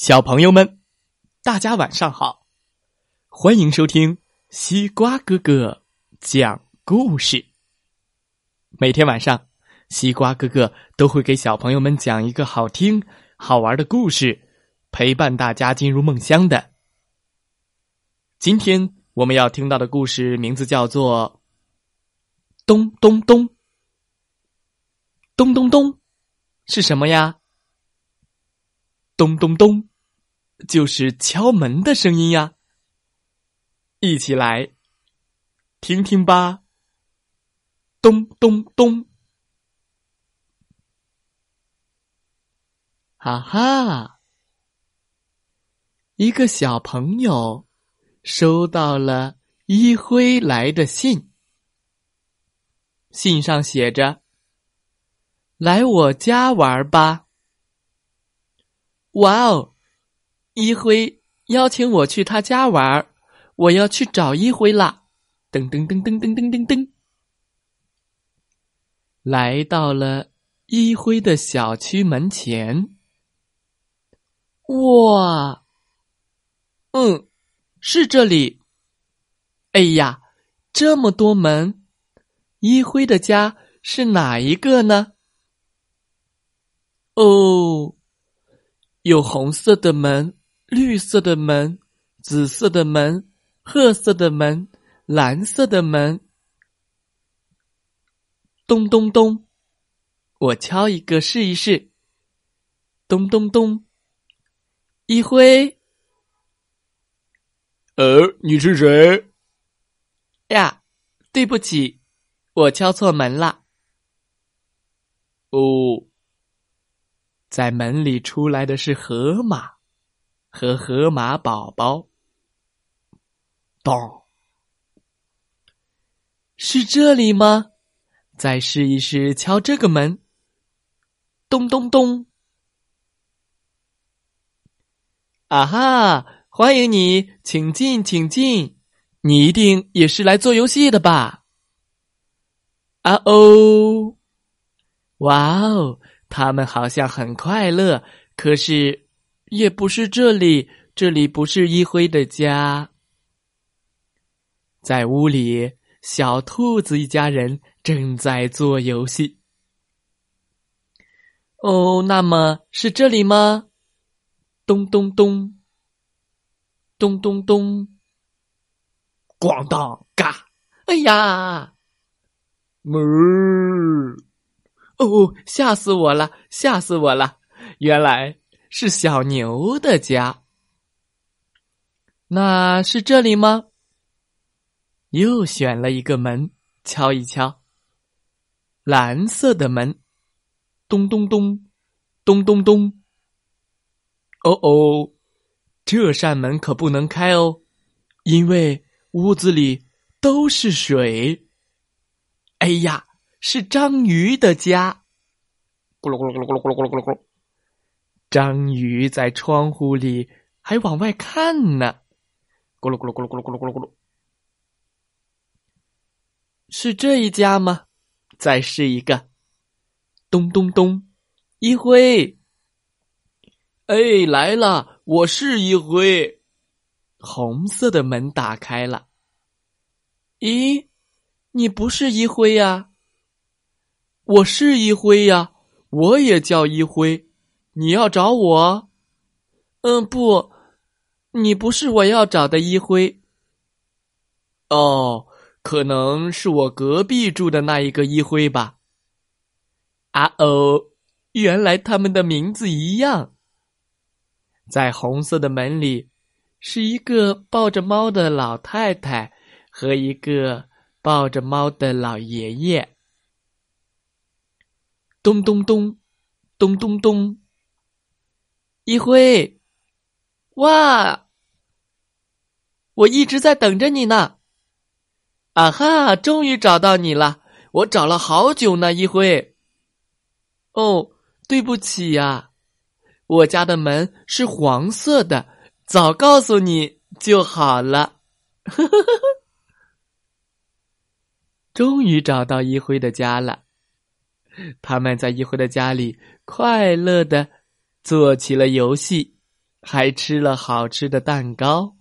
小朋友们，大家晚上好！欢迎收听西瓜哥哥讲故事。每天晚上，西瓜哥哥都会给小朋友们讲一个好听、好玩的故事，陪伴大家进入梦乡的。今天我们要听到的故事名字叫做《咚咚咚咚咚咚》，是什么呀？咚咚咚，就是敲门的声音呀！一起来听听吧。咚咚咚，哈哈！一个小朋友收到了一辉来的信，信上写着：“来我家玩吧。”哇哦！一辉邀请我去他家玩儿，我要去找一辉啦！噔噔噔噔噔噔噔噔，来到了一辉的小区门前。哇，嗯，是这里。哎呀，这么多门，一辉的家是哪一个呢？哦。有红色的门、绿色的门、紫色的门、褐色的门、蓝色的门。咚咚咚，我敲一个试一试。咚咚咚，一辉。呃，你是谁？呀，对不起，我敲错门了。哦。在门里出来的是河马和河马宝宝。咚，是这里吗？再试一试敲这个门。咚咚咚！啊哈！欢迎你，请进，请进。你一定也是来做游戏的吧？啊哦！哇哦！他们好像很快乐，可是也不是这里，这里不是一辉的家。在屋里，小兔子一家人正在做游戏。哦，那么是这里吗？咚咚咚，咚咚咚，咣当嘎！哎呀，门。哦，吓死我了！吓死我了！原来是小牛的家。那是这里吗？又选了一个门，敲一敲。蓝色的门，咚咚咚，咚咚咚。哦哦，这扇门可不能开哦，因为屋子里都是水。哎呀！是章鱼的家，咕噜咕噜咕噜咕噜咕噜咕噜咕噜。章鱼在窗户里还往外看呢，咕噜咕噜咕噜咕噜咕噜咕噜咕噜。是这一家吗？再试一个，咚咚咚，一辉。哎，来了，我是一辉。红色的门打开了。咦，你不是一辉呀？我是一辉呀，我也叫一辉。你要找我？嗯，不，你不是我要找的一辉。哦，可能是我隔壁住的那一个一辉吧。啊哦，原来他们的名字一样。在红色的门里，是一个抱着猫的老太太和一个抱着猫的老爷爷。咚咚咚，咚咚咚！一辉，哇！我一直在等着你呢。啊哈，终于找到你了！我找了好久呢，一辉。哦，对不起呀，我家的门是黄色的，早告诉你就好了。终于找到一辉的家了。他们在一辉的家里快乐的做起了游戏，还吃了好吃的蛋糕。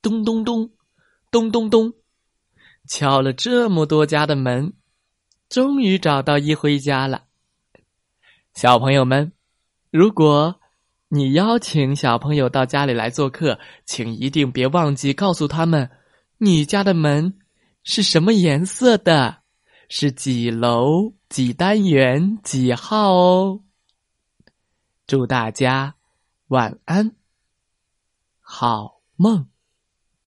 咚咚咚，咚咚咚，敲了这么多家的门，终于找到一辉家了。小朋友们，如果你邀请小朋友到家里来做客，请一定别忘记告诉他们，你家的门是什么颜色的，是几楼、几单元、几号哦。祝大家晚安，好梦。